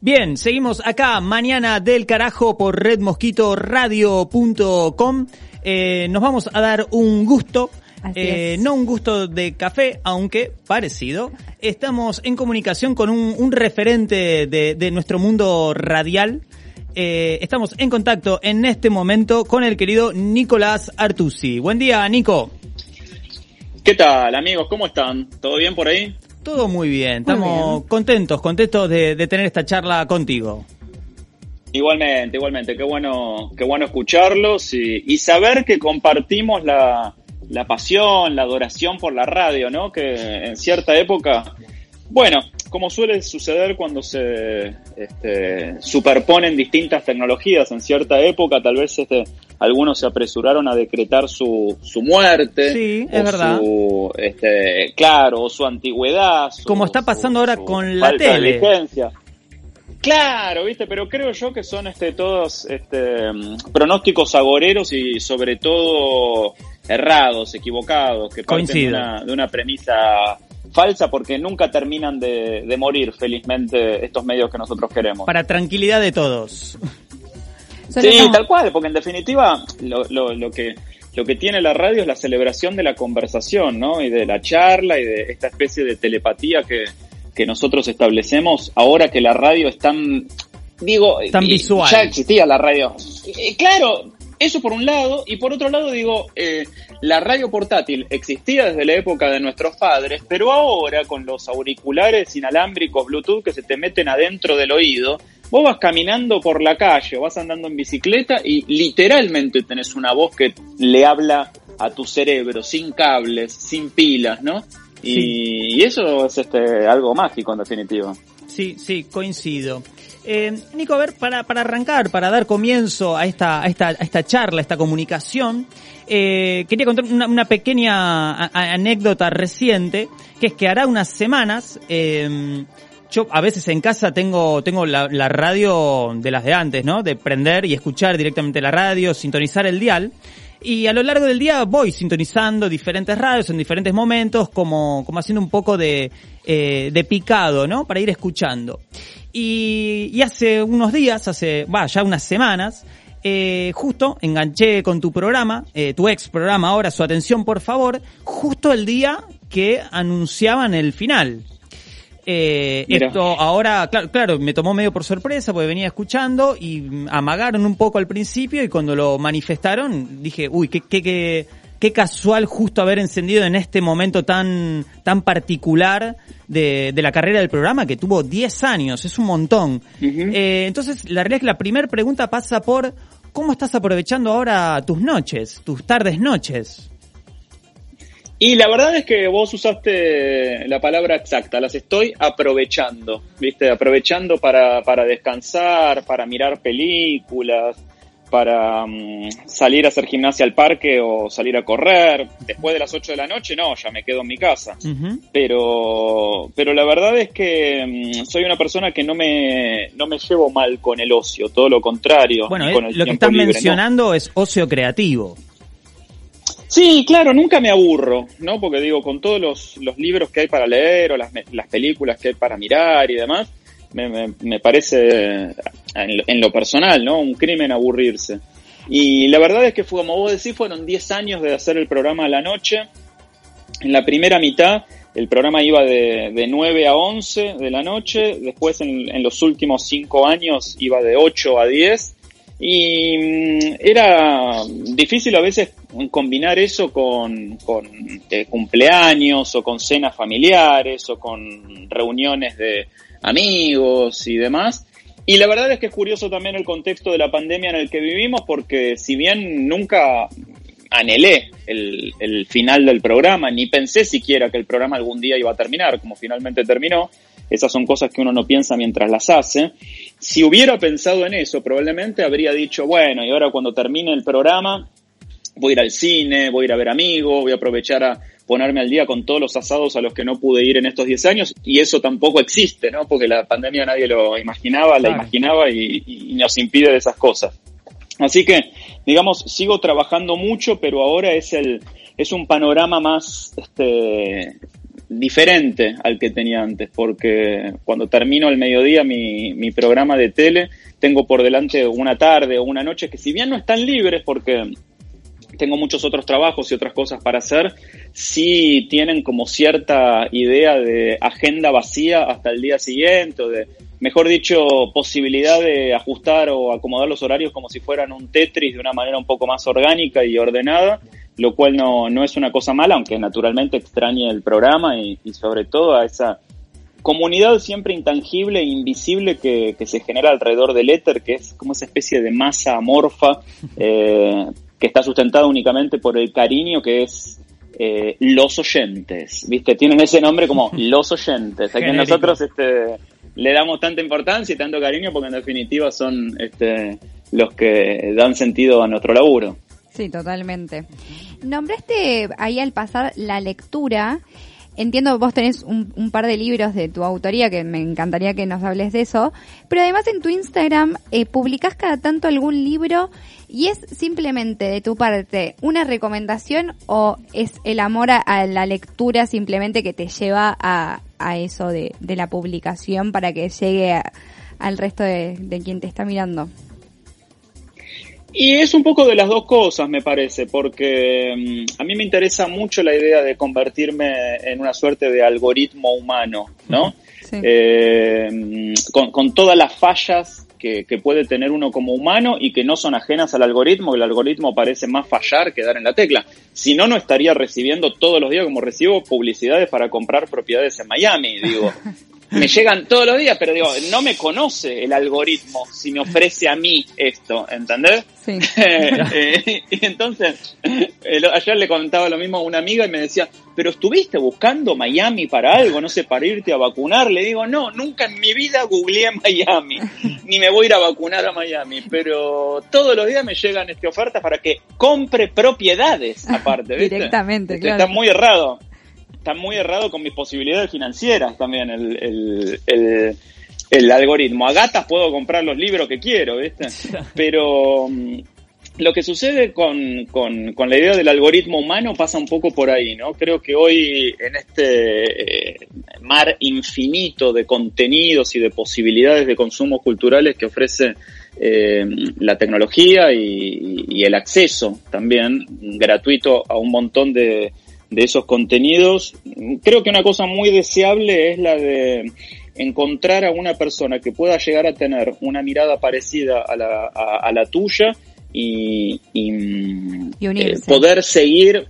Bien, seguimos acá mañana del carajo por redmosquitoradio.com. Eh, nos vamos a dar un gusto. Eh, no un gusto de café, aunque parecido. Estamos en comunicación con un, un referente de, de nuestro mundo radial. Eh, estamos en contacto en este momento con el querido Nicolás Artusi. Buen día, Nico. ¿Qué tal, amigos? ¿Cómo están? ¿Todo bien por ahí? Todo muy bien. Muy Estamos bien. contentos, contentos de, de tener esta charla contigo. Igualmente, igualmente. Qué bueno, qué bueno escucharlos y, y saber que compartimos la, la pasión, la adoración por la radio, ¿no? Que en cierta época, bueno, como suele suceder cuando se este, superponen distintas tecnologías, en cierta época tal vez este, algunos se apresuraron a decretar su, su muerte. Sí, es o verdad. Su, este, claro, o su antigüedad. su- Como está pasando ahora con la falta de tele. Claro, viste, pero creo yo que son este todos este pronósticos agoreros y sobre todo errados, equivocados, que parten de una, de una premisa falsa porque nunca terminan de, de morir felizmente estos medios que nosotros queremos. Para tranquilidad de todos. Sí, tal cual, porque en definitiva lo, lo, lo que lo que tiene la radio es la celebración de la conversación, ¿no? Y de la charla y de esta especie de telepatía que, que nosotros establecemos ahora que la radio es tan, digo, Tan visual. Ya existía la radio. Eh, claro, eso por un lado, y por otro lado digo, eh, la radio portátil existía desde la época de nuestros padres, pero ahora con los auriculares inalámbricos Bluetooth que se te meten adentro del oído, vos vas caminando por la calle o vas andando en bicicleta y literalmente tenés una voz que le habla a tu cerebro, sin cables, sin pilas, ¿no? Y, y eso es este algo mágico en definitiva. Sí, sí, coincido. Eh, Nico, a ver, para, para arrancar, para dar comienzo a esta, a esta, a esta charla, a esta comunicación, eh, quería contar una, pequeña anécdota reciente, que es que hará unas semanas, eh, yo a veces en casa tengo, tengo la, la radio de las de antes, ¿no? De prender y escuchar directamente la radio, sintonizar el dial. Y a lo largo del día voy sintonizando diferentes radios en diferentes momentos, como, como haciendo un poco de, eh, de picado, ¿no? Para ir escuchando. Y, y hace unos días, hace, va, ya unas semanas, eh, justo enganché con tu programa, eh, tu ex programa ahora, su atención por favor, justo el día que anunciaban el final. Eh, esto ahora, claro, claro, me tomó medio por sorpresa porque venía escuchando y amagaron un poco al principio y cuando lo manifestaron dije, uy, qué, qué, qué, qué casual justo haber encendido en este momento tan, tan particular de, de la carrera del programa que tuvo 10 años, es un montón. Eh, entonces, la realidad es que la primera pregunta pasa por cómo estás aprovechando ahora tus noches, tus tardes noches. Y la verdad es que vos usaste la palabra exacta, las estoy aprovechando, ¿viste? Aprovechando para, para descansar, para mirar películas, para mm, salir a hacer gimnasia al parque o salir a correr. Después de las 8 de la noche, no, ya me quedo en mi casa. Pero, pero la verdad es que mm, soy una persona que no me, no me llevo mal con el ocio, todo lo contrario. Bueno, eh, con el lo que estás libre, ¿no? mencionando es ocio creativo. Sí, claro, nunca me aburro, ¿no? Porque digo, con todos los, libros que hay para leer o las, las películas que hay para mirar y demás, me, me- me parece, en lo, en lo personal, ¿no? Un crimen aburrirse. Y la verdad es que fue, como vos decís, fueron 10 años de hacer el programa a la noche. En la primera mitad, el programa iba de, de 9 a 11 de la noche. Después, en, en los últimos 5 años, iba de 8 a 10. Y mm, era difícil a veces combinar eso con, con eh, cumpleaños o con cenas familiares o con reuniones de amigos y demás. Y la verdad es que es curioso también el contexto de la pandemia en el que vivimos, porque si bien nunca anhelé el, el, final del programa, ni pensé siquiera que el programa algún día iba a terminar, como finalmente terminó, esas son cosas que uno no piensa mientras las hace. Si hubiera pensado en eso, probablemente habría dicho, bueno, y ahora cuando termine el programa, voy a ir al cine, voy a ir a ver amigos, voy a aprovechar a ponerme al día con todos los asados a los que no pude ir en estos 10 años, y eso tampoco existe, ¿no? Porque la pandemia nadie lo imaginaba, la imaginaba y, y nos impide de esas cosas. Así que, digamos, sigo trabajando mucho, pero ahora es el, es un panorama más, este, diferente al que tenía antes, porque cuando termino el mediodía mi, mi programa de tele, tengo por delante una tarde o una noche que si bien no están libres porque tengo muchos otros trabajos y otras cosas para hacer, sí tienen como cierta idea de agenda vacía hasta el día siguiente, o de, mejor dicho, posibilidad de ajustar o acomodar los horarios como si fueran un Tetris de una manera un poco más orgánica y ordenada, lo cual no, no es una cosa mala, aunque naturalmente extrañe el programa y, y sobre todo a esa comunidad siempre intangible e invisible que, que, se genera alrededor del éter, que es como esa especie de masa amorfa eh, que está sustentada únicamente por el cariño que es eh, los oyentes, ¿viste? Tienen ese nombre como los oyentes, a quien nosotros este, le damos tanta importancia y tanto cariño porque en definitiva son este, los que dan sentido a nuestro laburo. Sí, totalmente. Nombraste ahí al pasar la lectura. Entiendo vos tenés un, par de libros de tu autoría que me encantaría que nos hables de eso, pero además en tu Instagram eh, publicás cada tanto algún libro y es simplemente de tu parte una recomendación o es el amor a, a la lectura simplemente que te lleva a, a eso de, de, la publicación para que llegue a, al resto de, de quien te está mirando. Y es un poco de las dos cosas, me parece, porque um, a mí me interesa mucho la idea de convertirme en una suerte de algoritmo humano, ¿no? Sí. Eh, con, con, todas las fallas que, que, puede tener uno como humano y que no son ajenas al algoritmo, el algoritmo parece más fallar que dar en la tecla. Si no, no estaría recibiendo todos los días como recibo publicidades para comprar propiedades en Miami, digo. me llegan todos los días, pero digo, no me conoce el algoritmo si me ofrece a mí esto, ¿entendés? Sí. eh, y entonces, eh, ayer le contaba lo mismo a una amiga y me decía, pero estuviste buscando Miami para algo, no sé, para irte a vacunar. Le digo, no, nunca en mi vida googleé Miami, ni me voy a ir a vacunar a Miami, pero todos los días me llegan este, ofertas para que compre propiedades aparte, ¿viste? Directamente, este, claro. Está muy errado está muy errado con mis posibilidades financieras también el, el, el, el, algoritmo. A gatas puedo comprar los libros que quiero, ¿viste? Pero um, lo que sucede con, con, con, la idea del algoritmo humano pasa un poco por ahí, ¿no? Creo que hoy en este eh, mar infinito de contenidos y de posibilidades de consumos culturales que ofrece eh, la tecnología y, y, el acceso también gratuito a un montón de de esos contenidos. Creo que una cosa muy deseable es la de encontrar a una persona que pueda llegar a tener una mirada parecida a la, a, a la tuya y, y, y eh, poder seguir,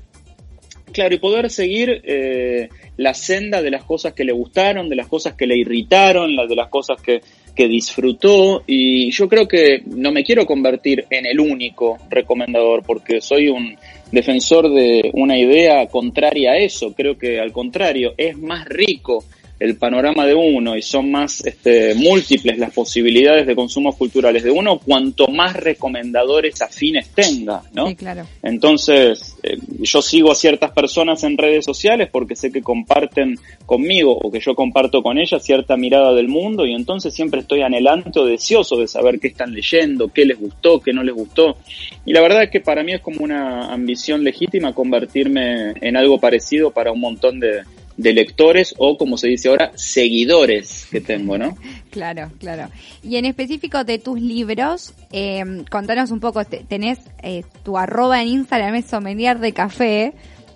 claro, y poder seguir eh, la senda de las cosas que le gustaron, de las cosas que le irritaron, de las cosas que, que disfrutó y yo creo que no me quiero convertir en el único recomendador porque soy un defensor de una idea contraria a eso. Creo que al contrario, es más rico el panorama de uno y son más este, múltiples las posibilidades de consumos culturales de uno cuanto más recomendadores afines tenga, ¿no? Sí, claro. Entonces, eh, yo sigo a ciertas personas en redes sociales porque sé que comparten conmigo o que yo comparto con ellas cierta mirada del mundo y entonces siempre estoy anhelante o deseoso de saber qué están leyendo, qué les gustó, qué no les gustó. Y la verdad es que para mí es como una ambición legítima convertirme en algo parecido para un montón de de lectores o, como se dice ahora, seguidores que tengo, ¿no? Claro, claro. Y en específico de tus libros, eh, contanos un poco, tenés eh, tu arroba en Instagram es sommelier de café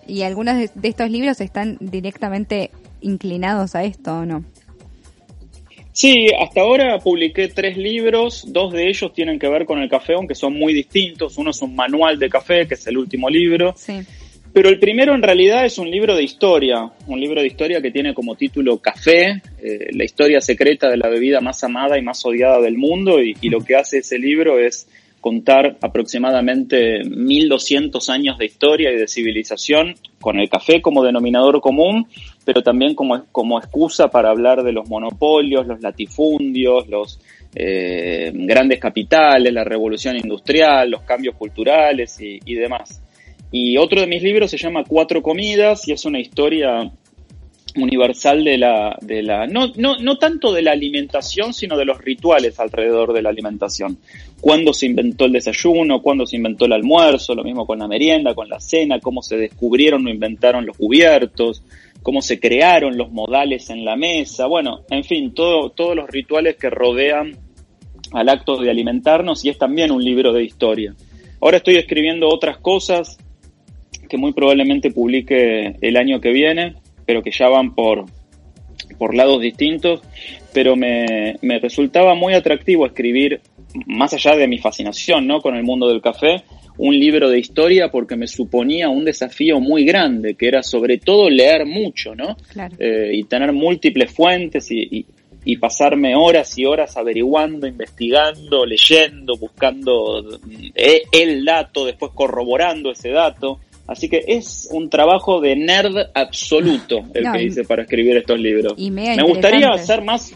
y algunos de, de, estos libros están directamente inclinados a esto, ¿o no? Sí, hasta ahora publiqué tres libros, dos de ellos tienen que ver con el café, aunque son muy distintos. Uno es un manual de café, que es el último libro. Sí Pero el primero en realidad es un libro de historia, un libro de historia que tiene como título Café, eh, la historia secreta de la bebida más amada y más odiada del mundo, y, lo que hace ese libro es contar aproximadamente 1200 años de historia y de civilización con el café como denominador común, pero también como, como excusa para hablar de los monopolios, los latifundios, los eh, grandes capitales, la revolución industrial, los cambios culturales y demás. Y otro de mis libros se llama Cuatro Comidas y es una historia universal de la, de la no, no, no tanto de la alimentación, sino de los rituales alrededor de la alimentación. Cuándo se inventó el desayuno, cuándo se inventó el almuerzo, lo mismo con la merienda, con la cena, cómo se descubrieron o inventaron los cubiertos, cómo se crearon los modales en la mesa, bueno, en fin, todo, todos los rituales que rodean al acto de alimentarnos y es también un libro de historia. Ahora estoy escribiendo otras cosas que muy probablemente publique el año que viene pero que ya van por, por lados distintos, pero me, me resultaba muy atractivo escribir, más allá de mi fascinación ¿no? con el mundo del café, un libro de historia porque me suponía un desafío muy grande, que era sobre todo leer mucho, ¿no? Claro. Eh, y tener múltiples fuentes y, y, y, pasarme horas y horas averiguando, investigando, leyendo, buscando eh, el dato, después corroborando ese dato. Así que es un trabajo de nerd absoluto el no, que hice para escribir estos libros. Me gustaría hacer más.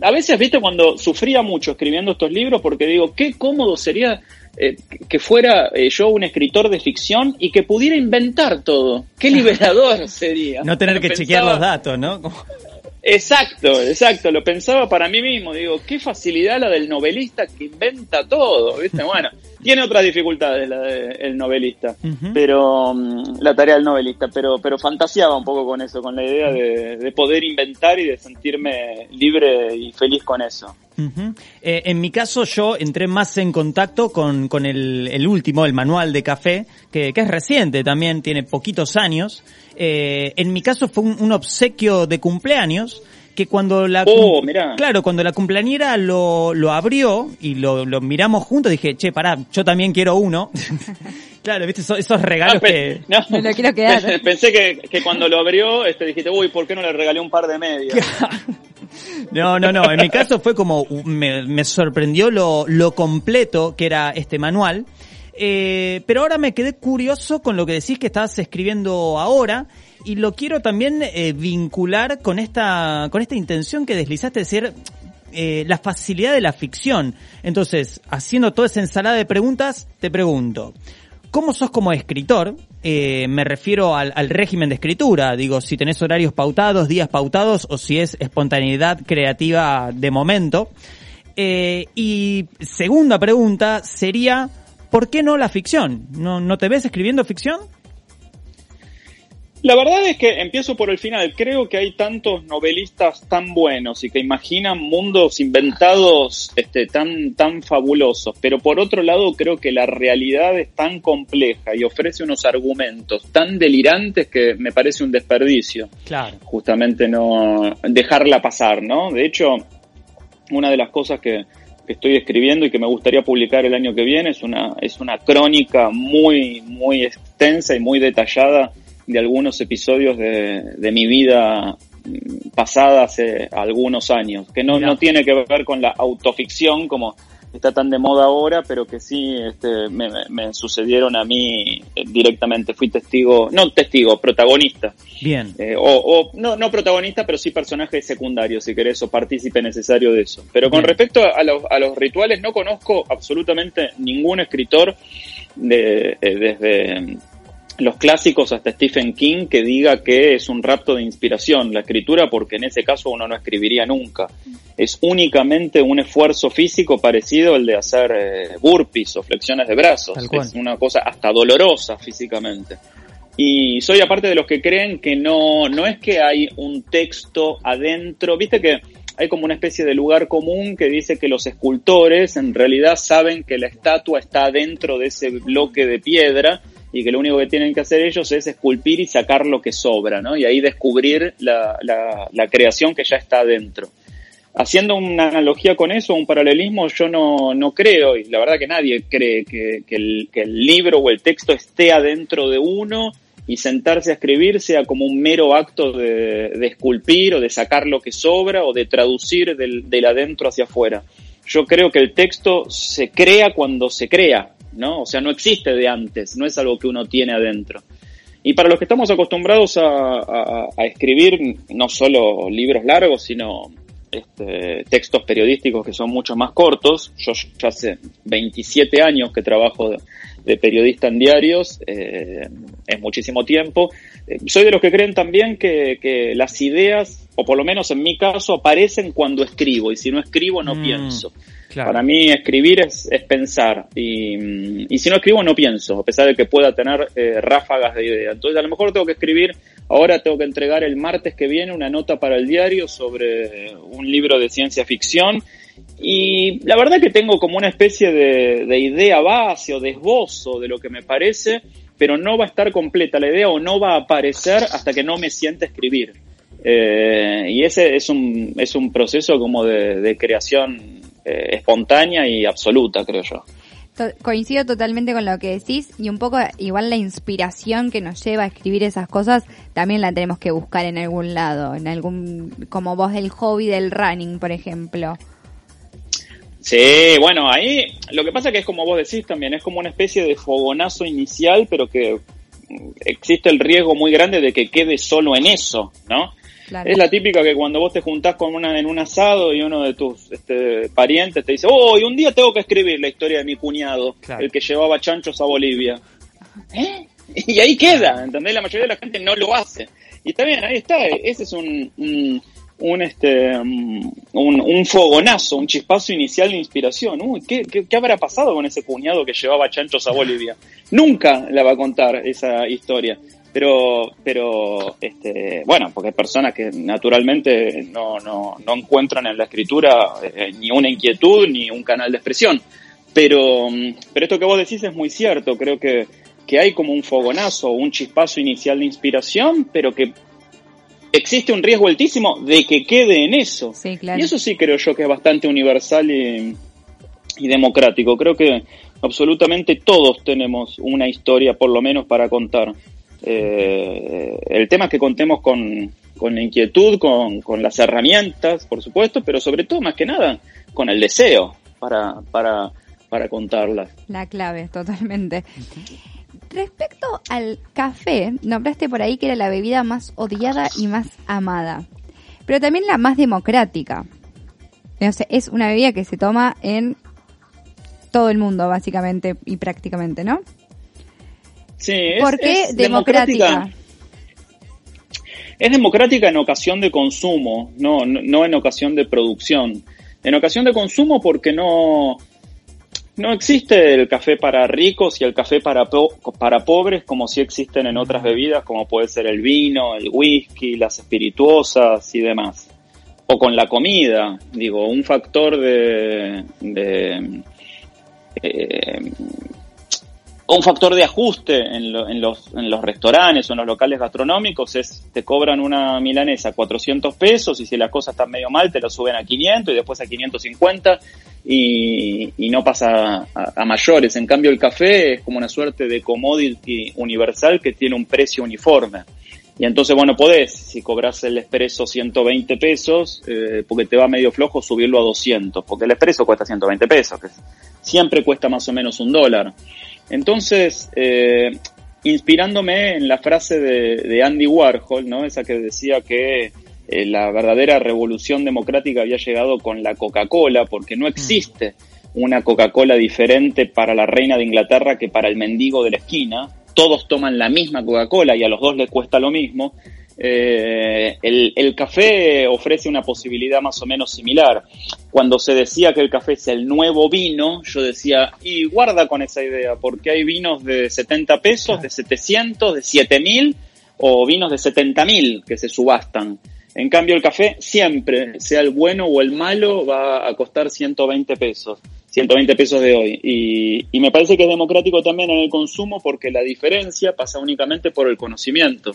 A veces, viste, cuando sufría mucho escribiendo estos libros, porque digo, qué cómodo sería eh, que fuera eh, yo un escritor de ficción y que pudiera inventar todo. Qué liberador sería. No tener que Pensaba, chequear los datos, ¿no? Exacto, exacto, lo pensaba para mí mismo, digo, qué facilidad la del novelista que inventa todo, ¿viste? Bueno, tiene otras dificultades la del novelista, uh -huh. pero um, la tarea del novelista, pero pero fantaseaba un poco con eso, con la idea de, de poder inventar y de sentirme libre y feliz con eso. Uh -huh. eh, en mi caso yo entré más en contacto con, con el, el último, el manual de café, que, que es reciente también, tiene poquitos años. Eh, en mi caso fue un, un obsequio de cumpleaños que cuando la oh, mirá. claro cuando la cumpleañera lo, lo abrió y lo, lo miramos juntos dije che pará yo también quiero uno claro viste esos, esos regalos que no, me lo quiero quedar pensé que, que cuando lo abrió este dijiste uy por qué no le regalé un par de medias No, no, no. En mi caso fue como me, me sorprendió lo, lo completo que era este manual. Eh, pero ahora me quedé curioso con lo que decís que estás escribiendo ahora y lo quiero también eh, vincular con esta, con esta intención que deslizaste de decir eh, la facilidad de la ficción. Entonces, haciendo toda esa ensalada de preguntas, te pregunto, ¿cómo sos como escritor? Me refiero al, régimen de escritura, digo, si tenés horarios pautados, días pautados, o si es espontaneidad creativa de momento. Y segunda pregunta sería, ¿por qué no la ficción? ¿No, no te ves escribiendo ficción? La verdad es que empiezo por el final. Creo que hay tantos novelistas tan buenos y que imaginan mundos inventados este, tan, tan fabulosos. Pero por otro lado, creo que la realidad es tan compleja y ofrece unos argumentos tan delirantes que me parece un desperdicio. Claro. Justamente no dejarla pasar, ¿no? De hecho, una de las cosas que, que estoy escribiendo y que me gustaría publicar el año que viene. Es una, es una crónica muy, muy extensa y muy detallada de algunos episodios de, de mi vida pasada hace algunos años, que no, no tiene que ver con la autoficción como está tan de moda ahora, pero que sí este, me, me, sucedieron a mí directamente. Fui testigo, no testigo, protagonista. Bien. Eh, o, o, no, no protagonista, pero sí personaje secundario, si querés, o partícipe necesario de eso. Pero con Bien. respecto a los, a los rituales, no conozco absolutamente ningún escritor de, eh, desde los clásicos hasta Stephen King que diga que es un rapto de inspiración la escritura porque en ese caso uno no escribiría nunca. Es únicamente un esfuerzo físico parecido al de hacer eh, burpees o flexiones de brazos. Es una cosa hasta dolorosa físicamente. Y soy aparte de los que creen que no, no es que hay un texto adentro, viste que hay como una especie de lugar común que dice que los escultores en realidad saben que la estatua está dentro de ese bloque de piedra y que lo único que tienen que hacer ellos es esculpir y sacar lo que sobra, ¿no? Y ahí descubrir la, la, creación que ya está adentro. Haciendo una analogía con eso, un paralelismo, yo no, no creo, y la verdad que nadie cree que, el, que el libro o el texto esté adentro de uno y sentarse a escribir sea como un mero acto de, esculpir o de sacar lo que sobra o de traducir del, del, adentro hacia afuera. Yo creo que el texto se crea cuando se crea, ¿no? O sea, no existe de antes, no es algo que uno tiene adentro. Y para los que estamos acostumbrados a, escribir no solo libros largos, sino este, textos periodísticos que son mucho más cortos, yo ya hace 27 años que trabajo de, periodista en diarios, eh, es muchísimo tiempo. Eh, soy de los que creen también que, que, las ideas, o por lo menos en mi caso, aparecen cuando escribo, y si no escribo no mm. pienso. Para mí escribir es, es pensar y, y, si no escribo no pienso, a pesar de que pueda tener eh, ráfagas de idea. Entonces a lo mejor tengo que escribir, ahora tengo que entregar el martes que viene una nota para el diario sobre un libro de ciencia ficción y la verdad que tengo como una especie de, de idea base o de esbozo de lo que me parece, pero no va a estar completa la idea o no va a aparecer hasta que no me siente escribir. Eh, y ese es un, es un proceso como de, de creación eh, espontánea y absoluta, creo yo. coincido totalmente con lo que decís y un poco igual la inspiración que nos lleva a escribir esas cosas también la tenemos que buscar en algún lado, en algún, como vos del hobby del running, por ejemplo. Sí, bueno, ahí lo que pasa que es como vos decís también, es como una especie de fogonazo inicial, pero que existe el riesgo muy grande de que quede solo en eso, ¿no? Es la típica que cuando vos te juntás con una en un asado y uno de tus este, parientes te dice, oh, y un día tengo que escribir la historia de mi cuñado, el que llevaba chanchos a Bolivia. ¿Eh? Y ahí queda, ¿entendés? La mayoría de la gente no lo hace. Y está bien, ahí está, ese es un, un, este, un, un, fogonazo, un chispazo inicial de inspiración. Uy, ¿qué, ¿qué, qué, habrá pasado con ese cuñado que llevaba chanchos a Bolivia? Nunca la va a contar esa historia pero pero este bueno porque hay personas que naturalmente no, no, no encuentran en la escritura eh, ni una inquietud ni un canal de expresión pero pero esto que vos decís es muy cierto creo que que hay como un fogonazo un chispazo inicial de inspiración pero que existe un riesgo altísimo de que quede en eso. Y eso sí creo yo que es bastante universal y, y democrático. Creo que absolutamente todos tenemos una historia por lo menos para contar. Eh, el tema es que contemos con, con la inquietud, con, con, las herramientas, por supuesto, pero sobre todo, más que nada, con el deseo para, para, para contarlas. La clave, totalmente. Respecto al café, nombraste por ahí que era la bebida más odiada y más amada, pero también la más democrática. es una bebida que se toma en todo el mundo, básicamente y prácticamente, ¿no? Sí, es, ¿Por qué democrática? Es democrática en ocasión de consumo, no, no, en ocasión de producción. En ocasión de consumo porque no, no existe el café para ricos y el café para, para pobres como si existen en otras bebidas como puede ser el vino, el whisky, las espirituosas y demás. O con la comida, digo, un factor de, de eh, un factor de ajuste en, los, restaurantes o en los locales gastronómicos es, te cobran una milanesa 400 pesos y si la cosa está medio mal te lo suben a 500 y después a 550 y, y no pasa a, mayores. En cambio el café es como una suerte de commodity universal que tiene un precio uniforme. Y entonces, bueno, podés, si cobras el expreso 120 pesos, eh, porque te va medio flojo, subirlo a 200, porque el expreso cuesta 120 pesos, que siempre cuesta más o menos un dólar. Entonces, eh, inspirándome en la frase de, Andy Warhol, ¿no? Esa que decía que eh, la verdadera revolución democrática había llegado con la Coca-Cola, porque no existe una Coca-Cola diferente para la reina de Inglaterra que para el mendigo de la esquina. Todos toman la misma Coca-Cola y a los dos les cuesta lo mismo. Eh, el, café ofrece una posibilidad más o menos similar. Cuando se decía que el café es el nuevo vino, yo decía, y guarda con esa idea, porque hay vinos de 70 pesos, de 700, de 7000 o vinos de 70 mil que se subastan. En cambio, el café siempre, sea el bueno o el malo, va a costar 120 pesos. 120 pesos de hoy. Y, y me parece que es democrático también en el consumo porque la diferencia pasa únicamente por el conocimiento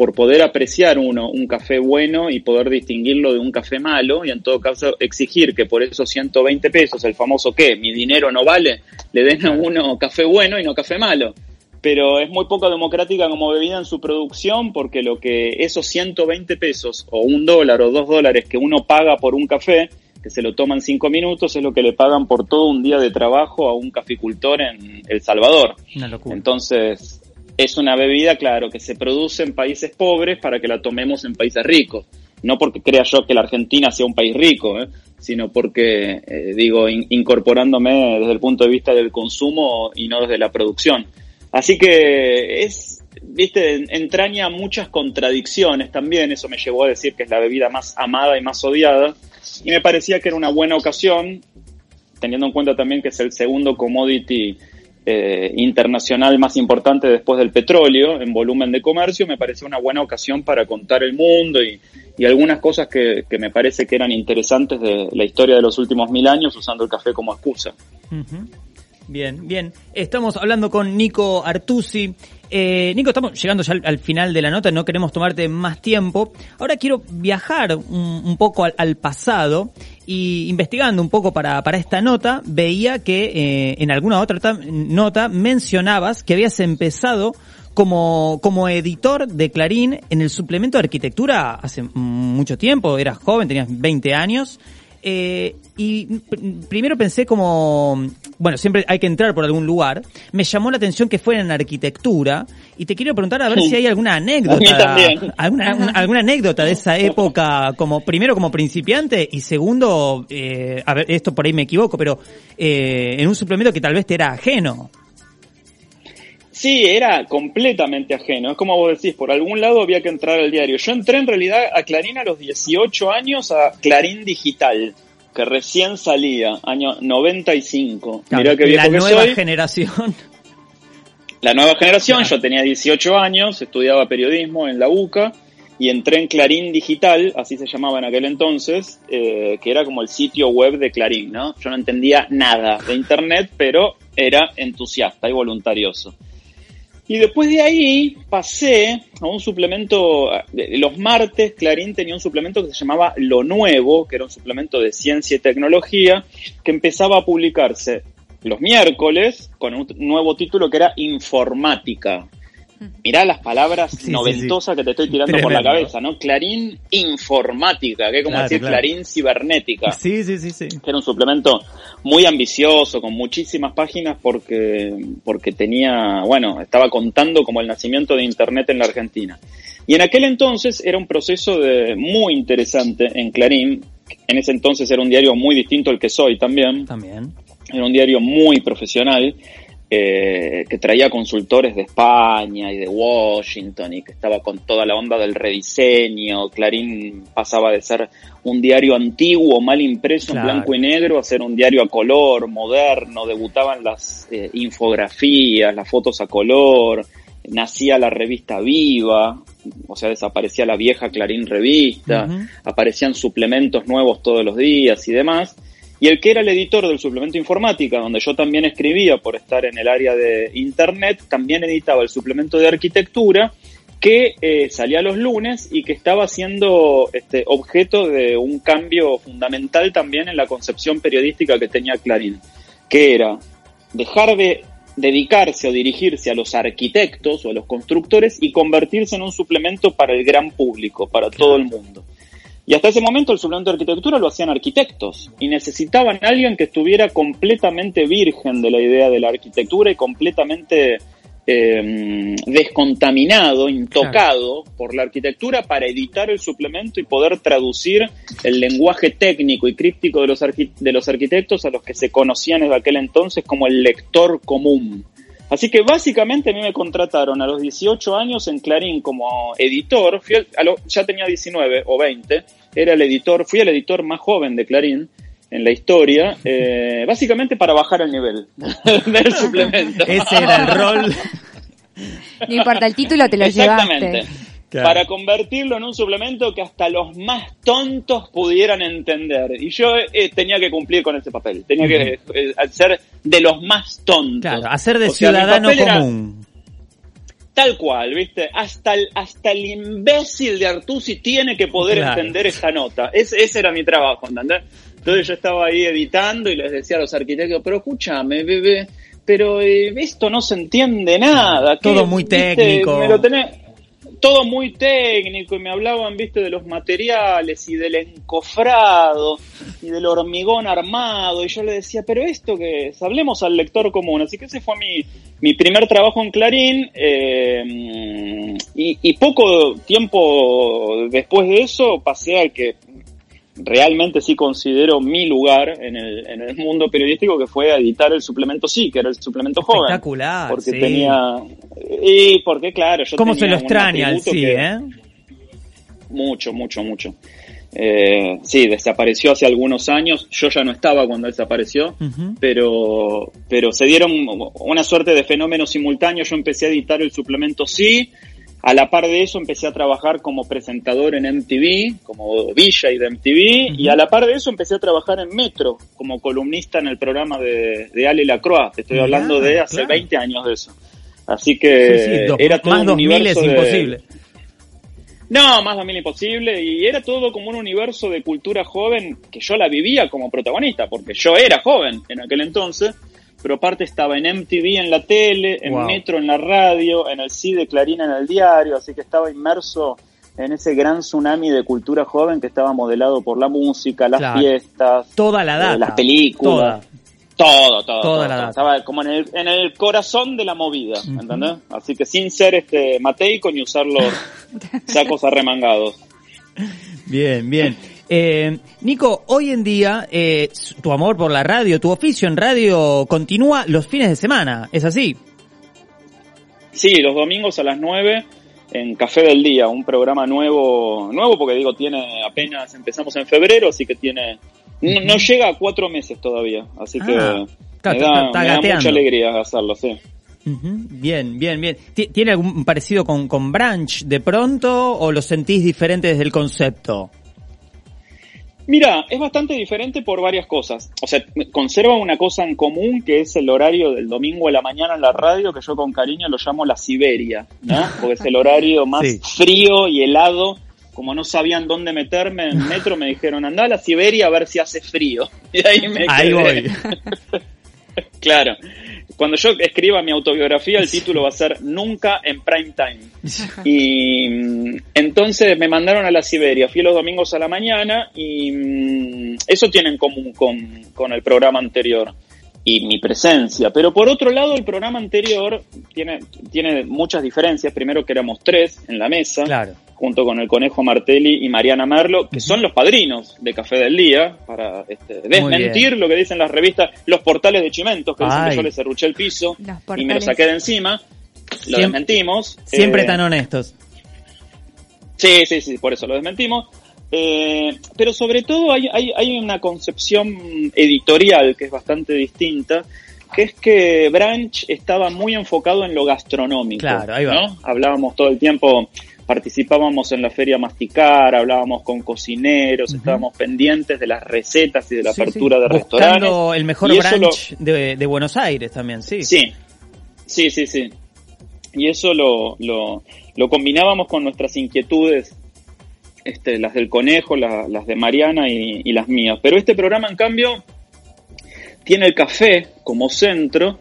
por poder apreciar uno un café bueno y poder distinguirlo de un café malo y en todo caso exigir que por esos 120 pesos, el famoso qué, mi dinero no vale, le den a uno café bueno y no café malo. pero es muy poco democrática como bebida en su producción porque lo que esos 120 pesos o un dólar o dos dólares que uno paga por un café, que se lo toman cinco minutos, es lo que le pagan por todo un día de trabajo a un caficultor en El Salvador. Una locura. Entonces, es una bebida, claro, que se produce en países pobres para que la tomemos en países ricos. No porque crea yo que la Argentina sea un país rico, ¿eh? sino porque, eh, digo, in- incorporándome desde el punto de vista del consumo y no desde la producción. Así que es, viste, entraña muchas contradicciones también, eso me llevó a decir que es la bebida más amada y más odiada, y me parecía que era una buena ocasión, teniendo en cuenta también que es el segundo commodity eh, internacional más importante después del petróleo en volumen de comercio, me pareció una buena ocasión para contar el mundo y, y algunas cosas que, que me parece que eran interesantes de la historia de los últimos mil años usando el café como excusa. Bien, bien. Estamos hablando con Nico Artusi. Eh, Nico, estamos llegando ya al, al final de la nota, no queremos tomarte más tiempo. Ahora quiero viajar un, poco al, pasado y investigando un poco para, para esta nota, veía que eh, en alguna otra ta- nota mencionabas que habías empezado como, como editor de Clarín en el suplemento de arquitectura hace mucho tiempo, eras joven, tenías 20 años. Eh, y pr- primero pensé como, bueno, siempre hay que entrar por algún lugar. Me llamó la atención que fuera en arquitectura y te quiero preguntar a ver si hay alguna A mí anécdota, también. alguna, un- alguna anécdota de esa época, como primero como principiante y segundo, eh, a ver, esto por ahí me equivoco, pero eh, en un suplemento que tal vez te era ajeno. Sí, era completamente ajeno. Es como vos decís, por algún lado había que entrar al diario. Yo entré en realidad a Clarín a los 18 años, a Clarín Digital, que recién salía, año 95. Mirá qué viejo la que nueva soy. generación. La nueva generación, Claro. yo tenía 18 años, estudiaba periodismo en la UCA y entré en Clarín Digital, así se llamaba en aquel entonces, eh, que era como el sitio web de Clarín, ¿no? Yo no entendía nada de Internet, pero era entusiasta y voluntarioso. Y después de ahí pasé a un suplemento, eh, los martes Clarín tenía un suplemento que se llamaba Lo Nuevo, que era un suplemento de ciencia y tecnología, que empezaba a publicarse los miércoles con un nuevo título que era Informática. Mirá las palabras Sí, sí, noventosas que te estoy tirando por la cabeza, ¿no? Clarín Informática, que es como Claro, decir claro. Clarín Cibernética Sí, sí, sí, sí. que era un suplemento muy ambicioso, con muchísimas páginas, porque, porque tenía, bueno, estaba contando como el nacimiento de Internet en la Argentina. Y en aquel entonces era un proceso de, muy interesante en Clarín. En ese entonces era un diario muy distinto al que soy también. También. Era un diario muy profesional eh, que traía consultores de España y de Washington y que estaba con toda la onda del rediseño. Clarín pasaba de ser un diario antiguo, mal impreso Claro. en blanco y negro, a ser un diario a color, moderno. Debutaban las eh, infografías, las fotos a color. Nacía la revista Viva, o sea, desaparecía la vieja Clarín Revista, aparecían suplementos nuevos todos los días y demás. Y el que era el editor del suplemento informática, donde yo también escribía por estar en el área de Internet, también editaba el suplemento de arquitectura que eh, salía los lunes y que estaba siendo este, objeto de un cambio fundamental también en la concepción periodística que tenía Clarín, que era dejar de dedicarse o dirigirse a los arquitectos o a los constructores y convertirse en un suplemento para el gran público, para todo el mundo. Y hasta ese momento el suplemento de arquitectura lo hacían arquitectos y necesitaban a alguien que estuviera completamente virgen de la idea de la arquitectura y completamente eh, descontaminado, intocado por la arquitectura para editar el suplemento y poder traducir el lenguaje técnico y críptico de los, de los arquitectos a los que se conocían desde aquel entonces como el lector común. Así que básicamente a mí me contrataron a los 18 años en Clarín como editor, fui al- a lo- ya tenía 19 o 20, era el editor, fui el editor más joven de Clarín en la historia, eh, básicamente para bajar el nivel del suplemento. Ese era el rol. No importa, el título te lo Exactamente. llevaste. Claro. Para convertirlo en un suplemento que hasta los más tontos pudieran entender. Y yo eh, tenía que cumplir con ese papel. Tenía que eh, ser de los más tontos. Claro, hacer de O sea, mi ciudadano papel era- común. Tal cual, ¿viste? Hasta el, hasta el imbécil de Artusi tiene que poder Claro. entender esta nota. Ese, ese era mi trabajo, ¿entendés? Entonces yo estaba ahí editando y les decía a los arquitectos, pero escúchame, bebé, pero eh, esto no se entiende nada. Todo muy técnico. Me lo tenés, todo muy técnico y me hablaban, viste, de los materiales y del encofrado y del hormigón armado y yo le decía, pero esto que es, hablemos al lector común. Así que ese fue mi, mi primer trabajo en Clarín eh, y, y, poco tiempo después de eso pasé al que realmente sí considero mi lugar en el, en el mundo periodístico que fue editar el suplemento sí, que era el suplemento joven. Espectacular. Porque tenía y porque claro, yo ¿Cómo se lo extraña el sí, eh? Mucho, mucho, mucho. Eh, sí, desapareció hace algunos años. Yo ya no estaba cuando desapareció, pero, pero se dieron una suerte de fenómeno simultáneo. Yo empecé a editar el suplemento Sí, a la par de eso empecé a trabajar como presentador en MTV, como Villa y de MTV, y a la par de eso empecé a trabajar en Metro, como columnista en el programa de, de Ale Lacroix. Te estoy hablando de hace 20 años de eso. Así que era todo más un universo es imposible. No, más 2000 imposible, y era todo como un universo de cultura joven que yo la vivía como protagonista, porque yo era joven en aquel entonces, pero aparte estaba en MTV en la tele, en Metro en la radio, en el CIDE Clarina en el diario, así que estaba inmerso en ese gran tsunami de cultura joven que estaba modelado por la música, las fiestas, toda la data, las películas. Todo, todo, todo, Estaba como en el, en el corazón de la movida, ¿entendés? Así que sin ser este mateico ni usar los sacos arremangados. Bien, bien. Eh, Nico, hoy en día eh, tu amor por la radio, tu oficio en radio continúa los fines de semana, ¿es así? Sí, los domingos a las 9 en Café del Día, un programa nuevo, nuevo porque digo, tiene apenas, empezamos en febrero, así que tiene, no, llega a cuatro meses todavía, así que ah, me, da, mucha alegría hacerlo, sí. Bien, bien, bien. ¿Tiene algún parecido con, con Branch de pronto o lo sentís diferente desde el concepto? Mira, es bastante diferente por varias cosas. O sea, conserva una cosa en común que es el horario del domingo a la mañana en la radio, que yo con cariño lo llamo la Siberia, ¿no? Porque es el horario más frío y helado. Como no sabían dónde meterme en metro, me dijeron, anda a la Siberia a ver si hace frío. Y ahí me Ahí voy. claro. Cuando yo escriba mi autobiografía, el título va a ser Nunca en Prime Time. Y mm, entonces me mandaron a la Siberia. Fui los domingos a la mañana y mm, eso tiene en común con, con el programa anterior y mi presencia. Pero por otro lado, el programa anterior tiene, tiene muchas diferencias. Primero que éramos tres en la mesa. Claro junto con el Conejo Martelli y Mariana Merlo, que son los padrinos de Café del Día, para este, desmentir lo que dicen las revistas, los portales de Chimentos, que dicen que yo les cerruché el piso y me lo saqué de encima. Lo desmentimos. Siempre eh, tan honestos. Sí, sí, sí, por eso lo desmentimos. Eh, pero sobre todo hay, hay, hay una concepción editorial que es bastante distinta, que es que Branch estaba muy enfocado en lo gastronómico. Claro, ahí va. ¿no? Hablábamos todo el tiempo participábamos en la feria Masticar, hablábamos con cocineros, estábamos pendientes de las recetas y de la apertura de restaurantes. el mejor brunch de, Buenos Aires también, sí. Sí, sí, sí, sí. Y eso lo, lo, lo combinábamos con nuestras inquietudes, este, las del conejo, las de Mariana y, y las mías. Pero este programa, en cambio, tiene el café como centro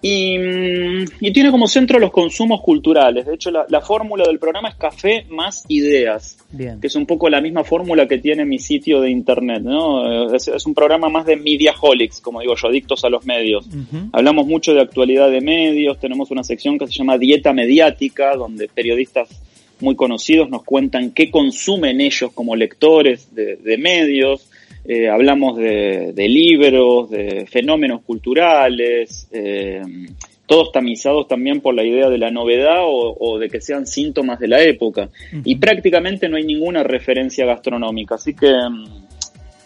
Mm, y, tiene como centro los consumos culturales. De hecho, la, fórmula del programa es café más ideas, que es un poco la misma fórmula que tiene mi sitio de internet. ¿no? Es, un programa más de mediaholics, como digo yo, adictos a los medios. Hablamos mucho de actualidad de medios, tenemos una sección que se llama Dieta Mediática, donde periodistas muy conocidos nos cuentan qué consumen ellos como lectores de medios. Eh, hablamos de, libros, de fenómenos culturales, eh, todos tamizados también por la idea de la novedad o, de que sean síntomas de la época. Y prácticamente no hay ninguna referencia gastronómica, así que mm,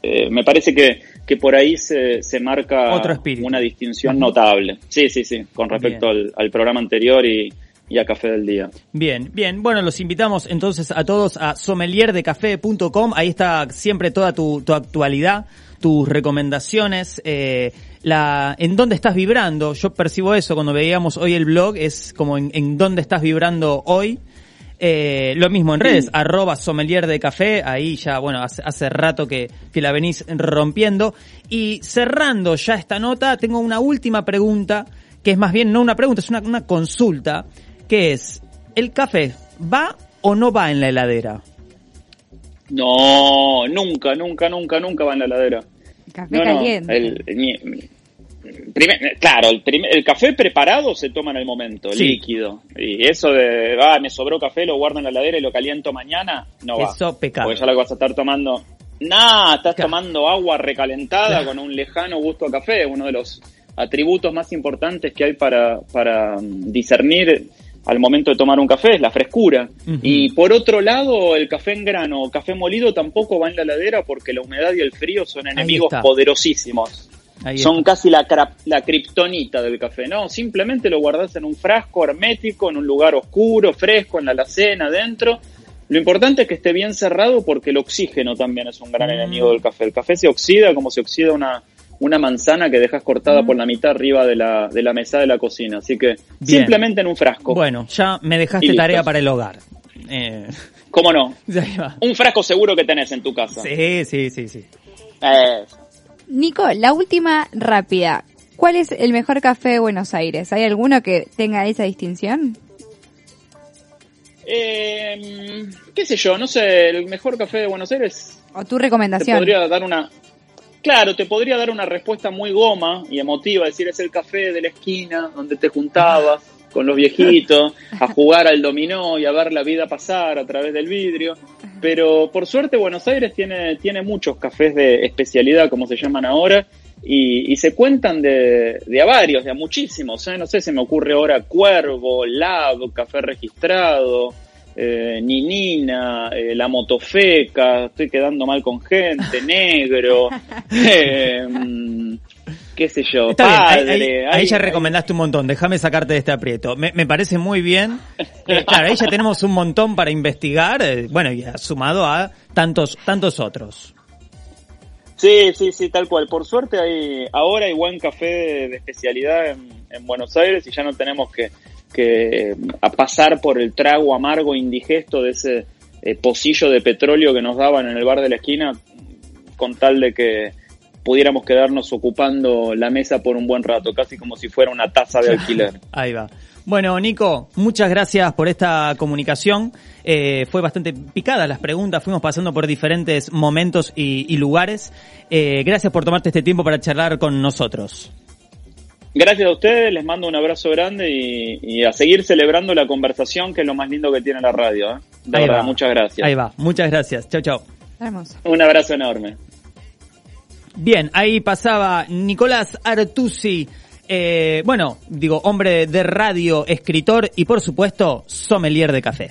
eh, me parece que, que por ahí se, se marca una distinción notable. Sí, sí, sí, con respecto al, al programa anterior y, y a Café del Día. Bien, bien. Bueno, los invitamos entonces a todos a sommelierdecafe.com. Ahí está siempre toda tu, tu actualidad, tus recomendaciones, eh, la, en dónde estás vibrando. Yo percibo eso cuando veíamos hoy el blog, es como en, en dónde estás vibrando hoy. Eh, lo mismo en redes, arroba sommelier de café, ahí ya, bueno, hace, hace rato que, que la venís rompiendo. Y cerrando ya esta nota, tengo una última pregunta que es más bien no una pregunta, es una, una consulta, que es, ¿el café va o no va en la heladera? No, nunca, nunca, nunca, nunca va en la heladera. Café No, no, caliente. el- el- primer- claro, el, primer- el café preparado se toma en el momento, Sí. líquido. Y eso de, ah, me sobró café, lo guardo en la heladera y lo caliento mañana, no va. Eso, pecado. Porque ya lo que vas a estar tomando. Nah, estás Claro. tomando agua recalentada Claro. con un lejano gusto a café, uno de los atributos más importantes que hay para, para mm, discernir al momento de tomar un café, es la frescura. Y por otro lado, el café en grano o café molido tampoco va en la heladera porque la humedad y el frío son enemigos poderosísimos. Ahí Son está. casi la, la kriptonita del café, ¿no? Simplemente lo guardas en un frasco hermético, en un lugar oscuro, fresco, en la alacena, adentro. Lo importante es que esté bien cerrado porque el oxígeno también es un gran Mm. enemigo del café. El café se oxida como se oxida una, una manzana que dejas cortada por la mitad arriba de la, de la mesa de la cocina. Así que Bien. simplemente en un frasco. Bueno, ya me dejaste tarea para el hogar. Eh, ¿Cómo no? Un frasco seguro que tenés en tu casa. Sí, sí, sí, sí. Eh, Nico, la última rápida. ¿Cuál es el mejor café de Buenos Aires? ¿Hay alguno que tenga esa distinción? eh, ¿Qué sé yo? No sé, el mejor café de Buenos Aires ¿O tu te recomendación? podría dar una claro te podría dar una respuesta muy goma y emotiva decir es el café de la esquina donde te juntabas con los viejitos a jugar al dominó y a ver la vida pasar a través del vidrio pero por suerte Buenos Aires tiene tiene muchos cafés de especialidad como se llaman ahora y, y se cuentan de, de a varios, de a muchísimos. ¿eh? No sé, se me ocurre ahora Cuervo, Lab, Café Registrado, eh, Ninina, eh, La Motofeca, estoy quedando mal con gente, Negro, eh, mm, qué sé yo, Está bien, ahí- Padre. ahí, ahí ya recomendaste un montón, déjame sacarte de este aprieto. Me, me parece muy bien. Eh, claro, ahí ya tenemos un montón para investigar, eh, bueno, y sumado a tantos, tantos otros. Sí, sí, sí, tal cual. Por suerte hay, ahora hay buen café de, de especialidad en, en Buenos Aires y ya no tenemos que, que a pasar por el trago amargo indigesto de ese eh, pocillo de petróleo que nos daban en el bar de la esquina con tal de que pudiéramos quedarnos ocupando la mesa por un buen rato, casi como si fuera una taza de alquiler. Ahí va. Bueno, Nico, muchas gracias por esta comunicación. Eh, fue bastante picada las preguntas, fuimos pasando por diferentes momentos y, y lugares. Eh, gracias por tomarte este tiempo para charlar con nosotros. Gracias a ustedes, les mando un abrazo grande y, y a seguir celebrando la conversación, que es lo más lindo que tiene la radio. ¿eh? De Ahí verdad, va. muchas gracias. Ahí va, muchas gracias. Chao, chao. Hermoso. Un abrazo enorme. Bien, ahí pasaba Nicolás Artusi, eh, bueno, digo, hombre de radio, escritor y por supuesto, sommelier de café.